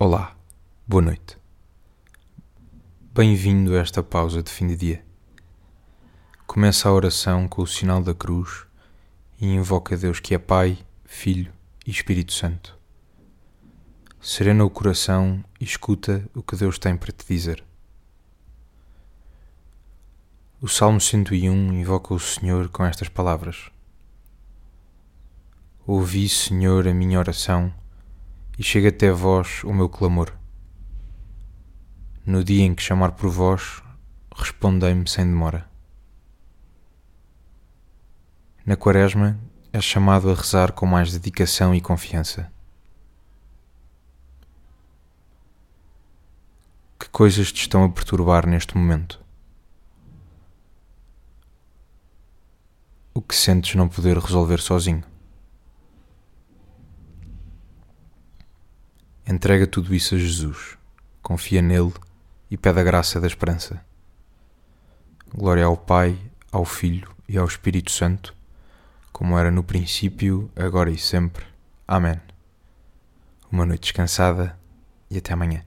Olá, boa noite. Bem-vindo a esta pausa de fim de dia. Começa a oração com o sinal da cruz e invoca Deus que é Pai, Filho e Espírito Santo. Serena o coração e escuta o que Deus tem para te dizer. O Salmo 101 invoca o Senhor com estas palavras: Ouvi, Senhor, a minha oração e chega até vós o meu clamor. No dia em que chamar por vós, respondei-me sem demora. Na Quaresma, és chamado a rezar com mais dedicação e confiança. Que coisas te estão a perturbar neste momento? O que sentes não poder resolver sozinho? Entrega tudo isso a Jesus, confia nele e pede a graça da esperança. Glória ao Pai, ao Filho e ao Espírito Santo, como era no princípio, agora e sempre. Amém. Uma noite descansada e até amanhã.